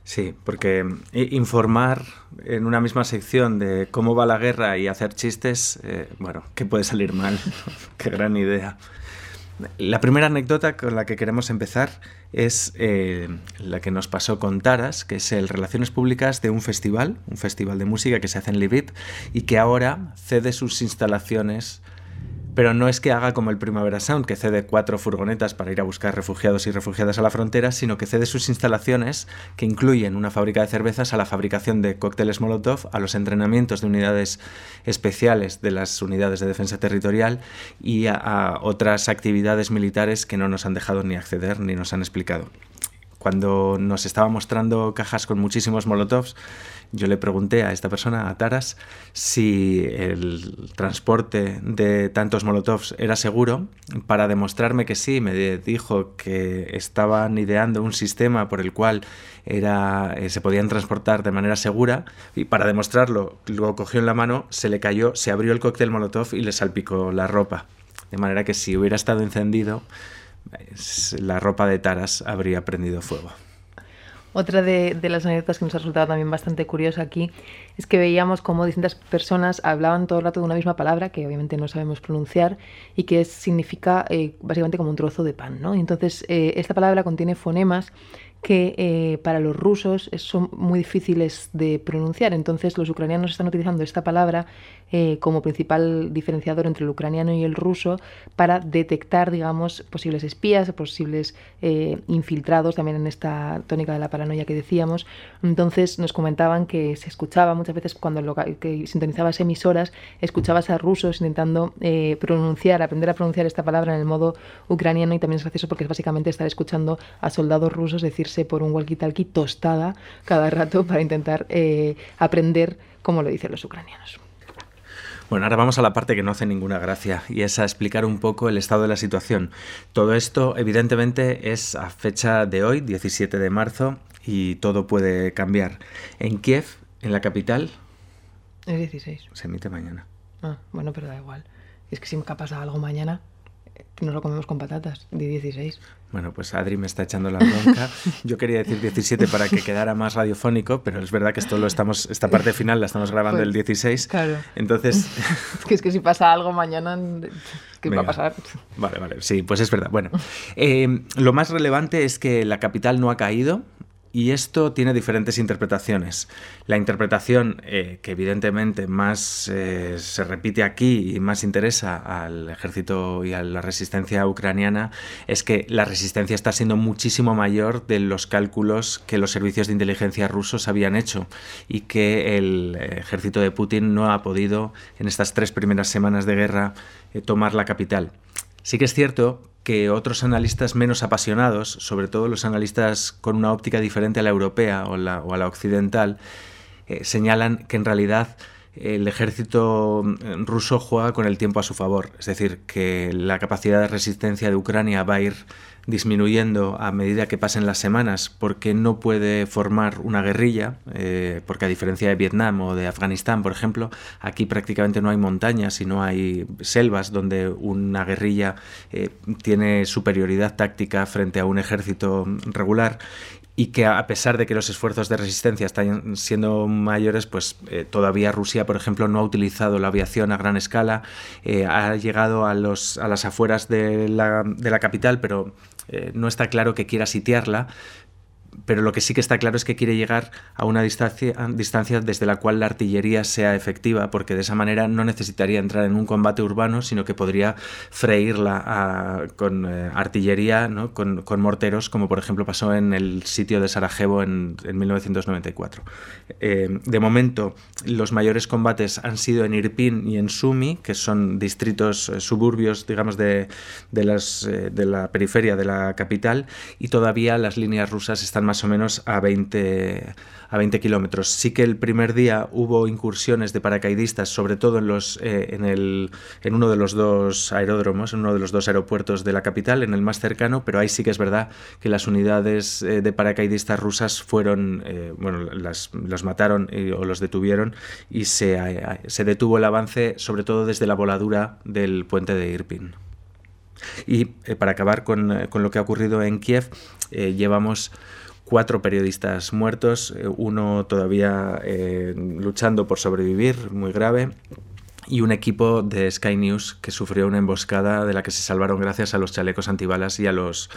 Sí, porque eh, informar en una misma sección de cómo va la guerra y hacer chistes, eh, bueno, ¿qué puede salir mal? Qué gran idea. La primera anécdota con la que queremos empezar es eh, la que nos pasó con Taras, que es el Relaciones Públicas de un festival, un festival de música que se hace en Lviv y que ahora cede sus instalaciones pero no es que haga como el Primavera Sound, que cede cuatro furgonetas para ir a buscar refugiados y refugiadas a la frontera, sino que cede sus instalaciones, que incluyen una fábrica de cervezas, a la fabricación de cócteles Molotov, a los entrenamientos de unidades especiales de las unidades de defensa territorial y a, a otras actividades militares que no nos han dejado ni acceder ni nos han explicado. Cuando nos estaba mostrando cajas con muchísimos Molotovs, yo le pregunté a esta persona, a Taras, si el transporte de tantos molotovs era seguro. Para demostrarme que sí, me dijo que estaban ideando un sistema por el cual era, eh, se podían transportar de manera segura. Y para demostrarlo, lo cogió en la mano, se le cayó, se abrió el cóctel molotov y le salpicó la ropa. De manera que si hubiera estado encendido, la ropa de Taras habría prendido fuego. Otra de, las anécdotas que nos ha resultado también bastante curiosa aquí es que veíamos cómo distintas personas hablaban todo el rato de una misma palabra que obviamente no sabemos pronunciar y que significa eh, básicamente como un trozo de pan. ¿no? Y entonces eh, esta palabra contiene fonemas que eh, para los rusos son muy difíciles de pronunciar. Entonces los ucranianos están utilizando esta palabra eh, como principal diferenciador entre el ucraniano y el ruso para detectar, digamos, posibles espías, posibles eh, infiltrados, también en esta tónica de la paranoia que decíamos. Entonces nos comentaban que se escuchaba muchas veces cuando que sintonizabas emisoras, escuchabas a rusos intentando pronunciar, aprender a pronunciar esta palabra en el modo ucraniano y también es gracioso porque es básicamente estar escuchando a soldados rusos decir por un walkie-talkie tostada cada rato para intentar eh, aprender cómo lo dicen los ucranianos. Bueno, ahora vamos a la parte que no hace ninguna gracia y es a explicar un poco el estado de la situación. Todo esto, evidentemente, es a fecha de hoy, 17 de marzo, y todo puede cambiar. En Kiev, en la capital. Es 16. Se emite mañana. Ah, bueno, pero da igual. Es que si me pasa algo mañana, no lo comemos con patatas, de 16. Bueno, pues Adri me está echando la bronca. Yo quería decir 17 para que quedara más radiofónico, pero es verdad que esto lo estamos, esta parte final la estamos grabando pues, el 16. Claro. Entonces. Es que, es que si pasa algo mañana, ¿qué va a pasar? Vale, vale. Sí, pues es verdad. Bueno, eh, lo más relevante es que la capital no ha caído. Y esto tiene diferentes interpretaciones. La interpretación eh, que evidentemente más eh, se repite aquí y más interesa al ejército y a la resistencia ucraniana es que la resistencia está siendo muchísimo mayor de los cálculos que los servicios de inteligencia rusos habían hecho y que el ejército de Putin no ha podido en estas tres primeras semanas de guerra eh, tomar la capital. Sí que es cierto que otros analistas menos apasionados, sobre todo los analistas con una óptica diferente a la europea o, a la occidental, eh, señalan que en realidad el ejército mm, ruso juega con el tiempo a su favor, es decir, que la capacidad de resistencia de Ucrania va a ir disminuyendo a medida que pasen las semanas porque no puede formar una guerrilla, eh, porque a diferencia de Vietnam o de Afganistán, por ejemplo, aquí prácticamente no hay montañas y no hay selvas donde una guerrilla eh, tiene superioridad táctica frente a un ejército regular y que a pesar de que los esfuerzos de resistencia están siendo mayores, pues eh, todavía Rusia, por ejemplo, no ha utilizado la aviación a gran escala, eh, ha llegado a, los, a las afueras de la, de la capital, pero eh, no está claro que quiera sitiarla, pero lo que sí que está claro es que quiere llegar a una distancia, distancia, desde la cual la artillería sea efectiva, porque de esa manera no necesitaría entrar en un combate urbano, sino que podría freírla ah, con eh, artillería, ¿no? con, morteros, como por ejemplo pasó en el sitio de Sarajevo en, 1994. Eh, de momento, los mayores combates han sido en Irpin y en Sumi, que son distritos eh, suburbios, digamos, de, de, las, de la periferia de la capital, y todavía las líneas rusas están más o menos a 20, a 20 kilómetros. Sí que el primer día hubo incursiones de paracaidistas, sobre todo en, los, eh, en, el, en uno de los dos aeródromos, en uno de los dos aeropuertos de la capital, en el más cercano, pero ahí sí que es verdad que las unidades eh, de paracaidistas rusas fueron, eh, bueno, las, los mataron o los detuvieron y se, se detuvo el avance, sobre todo desde la voladura del puente de Irpin. Y para acabar con, con, lo que ha ocurrido en Kiev, llevamos cuatro periodistas muertos, eh, uno todavía eh, luchando por sobrevivir, muy grave, y un equipo de Sky News que sufrió una emboscada de la que se salvaron gracias a los chalecos antibalas y a los,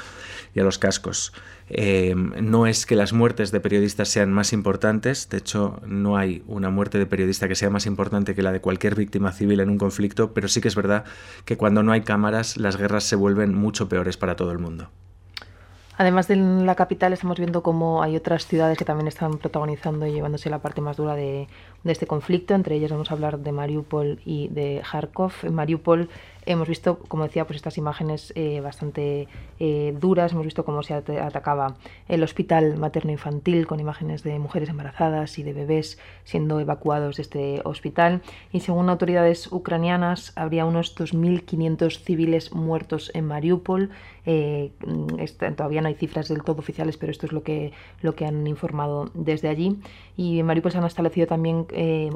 y a los cascos. Eh, no es que las muertes de periodistas sean más importantes, de hecho no hay una muerte de periodista que sea más importante que la de cualquier víctima civil en un conflicto, pero sí que es verdad que cuando no hay cámaras las guerras se vuelven mucho peores para todo el mundo. Además de la capital, estamos viendo cómo hay otras ciudades que también están protagonizando y llevándose la parte más dura de, de este conflicto. Entre ellas vamos a hablar de Mariupol y de Kharkov. En Mariupol hemos visto, como decía, pues estas imágenes eh, bastante eh, duras. Hemos visto cómo se atacaba el hospital materno-infantil con imágenes de mujeres embarazadas y de bebés siendo evacuados de este hospital. Y según autoridades ucranianas, habría unos 2.500 civiles muertos en Mariupol. Eh, todavía no hay cifras del todo oficiales, pero esto es lo que, lo que han informado desde allí. Y en Mariupol se han establecido también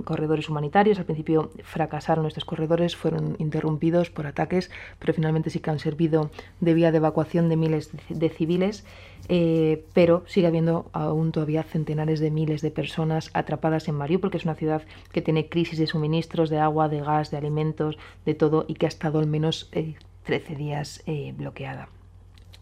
corredores humanitarios. Al principio fracasaron estos corredores, fueron interrumpidos por ataques, pero finalmente sí que han servido de vía de evacuación de miles de civiles, eh, pero sigue habiendo aún todavía centenares de miles de personas atrapadas en Mariupol, que es una ciudad que tiene crisis de suministros, de agua, de gas, de alimentos, de todo, y que ha estado al menos 13 eh, días eh, bloqueada.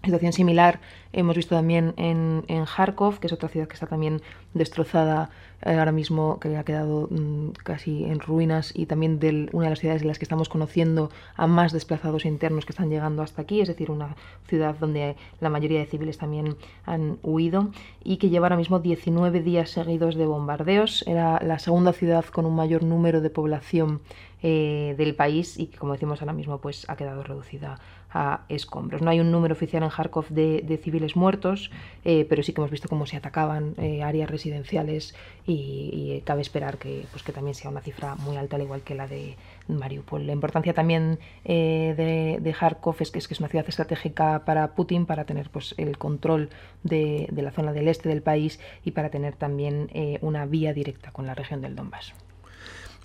Situación similar hemos visto también en, en Kharkov, que es otra ciudad que está también destrozada eh, ahora mismo, que ha quedado mm, casi en ruinas, y también de una de las ciudades en las que estamos conociendo a más desplazados internos que están llegando hasta aquí, es decir, una ciudad donde la mayoría de civiles también han huido, y que lleva ahora mismo 19 días seguidos de bombardeos. Era la segunda ciudad con un mayor número de población eh, del país y que, como decimos ahora mismo, pues ha quedado reducida a escombros. No hay un número oficial en Kharkov de, civiles muertos, eh, pero sí que hemos visto cómo se atacaban eh, áreas residenciales y, cabe esperar que, pues, que también sea una cifra muy alta, al igual que la de Mariupol. La importancia también eh, de, de, Kharkov es que, es que es una ciudad estratégica para Putin, para tener pues, el control de, de la zona del este del país y para tener también una vía directa con la región del Donbass.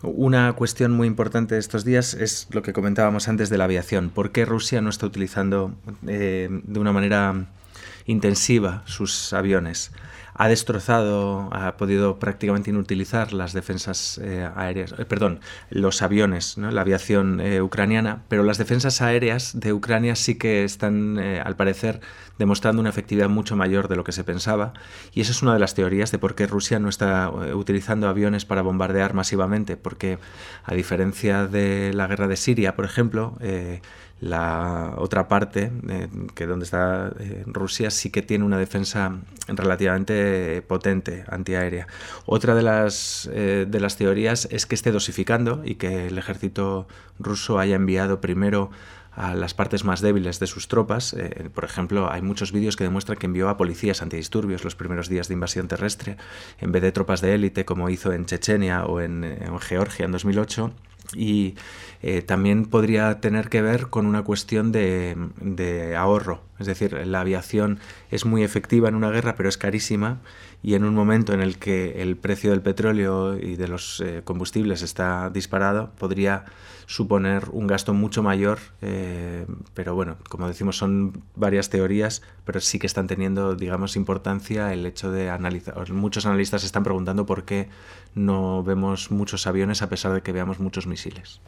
Una cuestión muy importante de estos días es lo que comentábamos antes de la aviación. ¿Por qué Rusia no está utilizando eh, de una manera intensiva sus aviones? ha destrozado, ha podido prácticamente inutilizar las defensas eh, aéreas, eh, perdón, los aviones, la aviación ucraniana, pero las defensas aéreas de Ucrania sí que están, al parecer, demostrando una efectividad mucho mayor de lo que se pensaba, y esa es una de las teorías de por qué Rusia no está utilizando aviones para bombardear masivamente, porque a diferencia de la guerra de Siria, por ejemplo, la otra parte, eh, que donde está eh, Rusia, sí que tiene una defensa relativamente potente antiaérea. Otra de las, eh, de las teorías es que esté dosificando y que el ejército ruso haya enviado primero a las partes más débiles de sus tropas. por ejemplo, hay muchos vídeos que demuestran que envió a policías antidisturbios los primeros días de invasión terrestre, en vez de tropas de élite como hizo en Chechenia o en, en Georgia en 2008 y eh, también podría tener que ver con una cuestión de, ahorro. Es decir, la aviación es muy efectiva en una guerra, pero es carísima y en un momento en el que el precio del petróleo y de los eh, combustibles está disparado, podría suponer un gasto mucho mayor. Eh, pero bueno, como decimos, son varias teorías, pero sí que están teniendo, digamos, importancia el hecho de analizar. Muchos analistas están preguntando por qué no vemos muchos aviones a pesar de que veamos muchos misiles.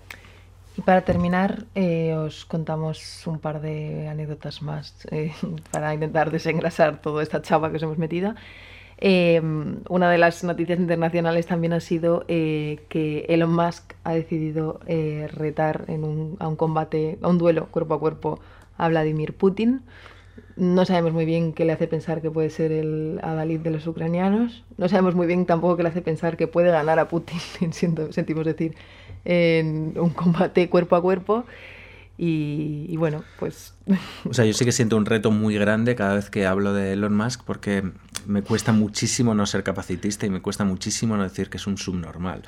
Y para terminar, eh, os contamos un par de anécdotas más para intentar desengrasar toda esta chava que os hemos metido. Eh, una de las noticias internacionales también ha sido que Elon Musk ha decidido retar en un, a un combate, a un duelo cuerpo a cuerpo a Vladimir Putin. No sabemos muy bien qué le hace pensar que puede ser el adalid de los ucranianos. No sabemos muy bien tampoco qué le hace pensar que puede ganar a Putin, sentimos decir, en un combate cuerpo a cuerpo. Y, bueno, pues... O sea, yo sí que siento un reto muy grande cada vez que hablo de Elon Musk porque me cuesta muchísimo no ser capacitista y me cuesta muchísimo no decir que es un subnormal.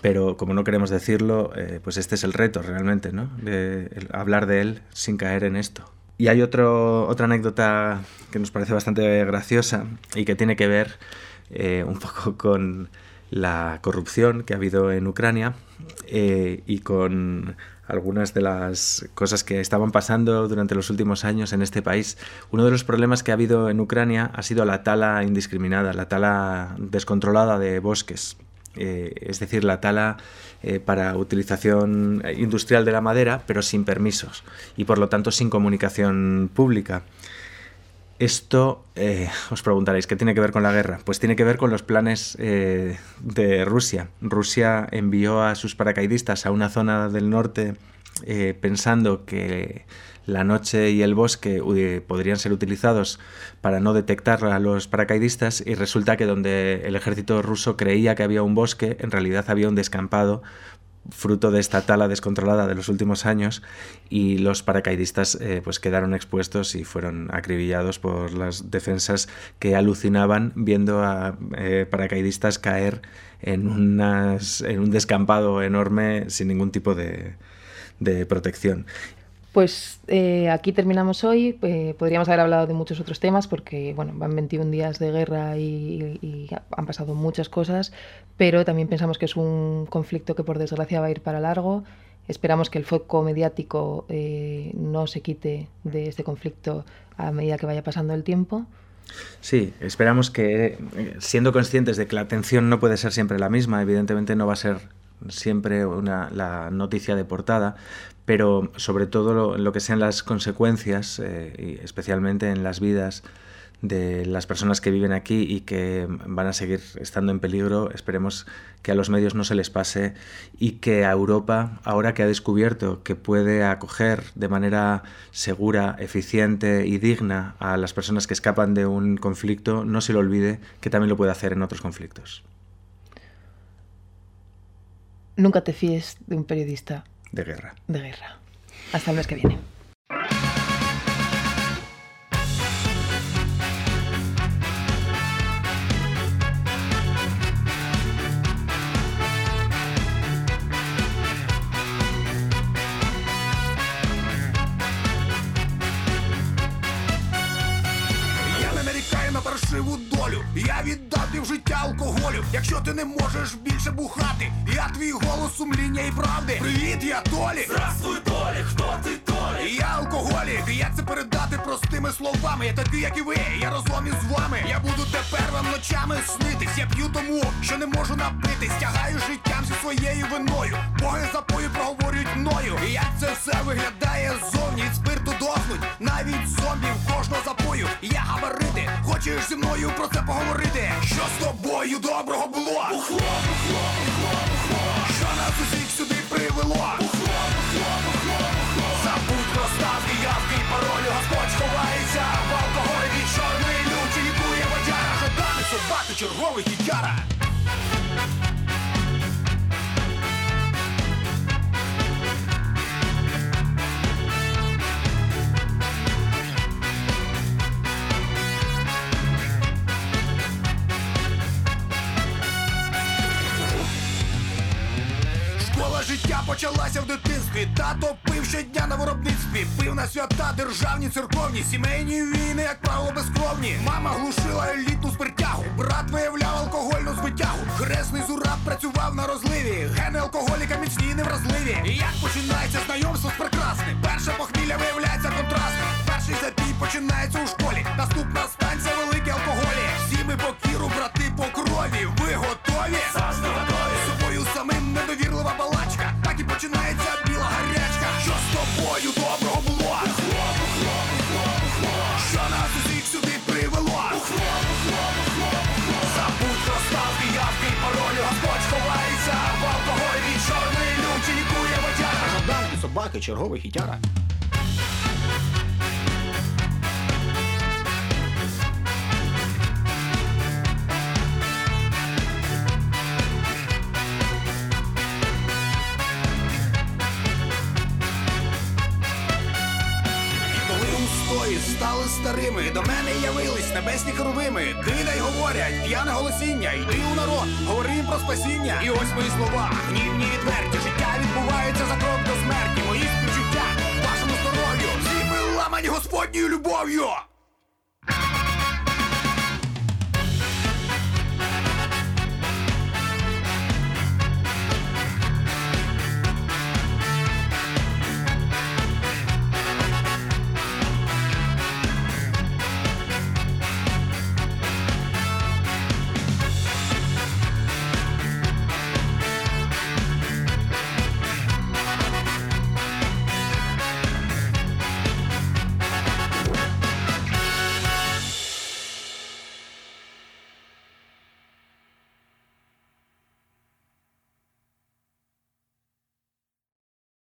Pero como no queremos decirlo, eh, pues este es el reto realmente, ¿no? De hablar de él sin caer en esto. Y hay otro, otra anécdota que nos parece bastante graciosa y que tiene que ver eh, un poco con la corrupción que ha habido en Ucrania eh, y con algunas de las cosas que estaban pasando durante los últimos años en este país. Uno de los problemas que ha habido en Ucrania ha sido la tala indiscriminada, la tala descontrolada de bosques. Eh, es decir, la tala eh, para utilización industrial de la madera, pero sin permisos y por lo tanto sin comunicación pública. Esto, eh, os preguntaréis, ¿qué tiene que ver con la guerra? Pues tiene que ver con los planes eh, de Rusia. Rusia envió a sus paracaidistas a una zona del norte eh, pensando que la noche y el bosque podrían ser utilizados para no detectar a los paracaidistas y resulta que donde el ejército ruso creía que había un bosque, en realidad había un descampado fruto de esta tala descontrolada de los últimos años y los paracaidistas eh, pues quedaron expuestos y fueron acribillados por las defensas que alucinaban viendo a eh, paracaidistas caer en, unas, en un descampado enorme sin ningún tipo de, de protección. Pues eh, aquí terminamos hoy. Eh, podríamos haber hablado de muchos otros temas porque, bueno, van 21 días de guerra y, han pasado muchas cosas, pero también pensamos que es un conflicto que por desgracia va a ir para largo. Esperamos que el foco mediático eh, no se quite de este conflicto a medida que vaya pasando el tiempo. Sí, esperamos que, siendo conscientes de que la atención no puede ser siempre la misma, evidentemente no va a ser siempre una, la noticia de portada, pero sobre todo lo, que sean las consecuencias, eh, especialmente en las vidas de las personas que viven aquí y que van a seguir estando en peligro, esperemos que a los medios no se les pase y que a Europa, ahora que ha descubierto que puede acoger de manera segura, eficiente y digna a las personas que escapan de un conflicto, no se le olvide que también lo puede hacer en otros conflictos. Nunca te fíes de un periodista de guerra. De guerra. Hasta el mes que viene. Ти не можеш більше бухати, я твій голос сумління і правди. Привіт, я Толі. Здравствуй, Толі, хто ти? Я алкоголік, і як це передати простими словами. Я такий, як і ви, я разом із вами. Я буду тепер вам ночами снитись. Я п'ю тому, що не можу напитись. Тягаю життям зі своєю виною. Боги запою проговорюють мною. І як це все виглядає ззовні? Від спирту дохнуть, навіть зомбі в кожного запою. Я габарити, хочеш зі мною про це поговорити? Що з тобою доброго було? Бухло, бухло, бухло, бухло Що нас усіх сюди привело? Бухло, бухло, бухло, бухло Забудь про ставки, явки пароль, Господь ховається. В алкоголі від чорної люті Лікує водяра, жаданий собаки, черговий хітяра життя почалася в дитинстві. Тато пив щодня на виробництві, пив на свята, державні, церковні, сімейні війни, як правило, безкровні. Мама глушила елітну спиртягу, брат виявляв алкогольну звитягу. Хресний зураб працював на розливі. Гени алкоголіка міцні і невразливі. І як починається знайомство з прекрасним? Перше похмілля виявляється контрастним. Перший запій починається у школі. Наступна станція великі алкоголі. Всі ми по кіру, брати по крові. Ви готові? Собаки, черговий хітяра. Старими. До мене явились небесні херовими. Кидай говорять, п'яне голосіння. Йди у народ, говори про спасіння. І ось мої слова, гнівні і тверді. Життя відбувається за крок до смерті. Мої співчуття, вашому здоров'ю. Всі ми ламані Господньою любов'ю.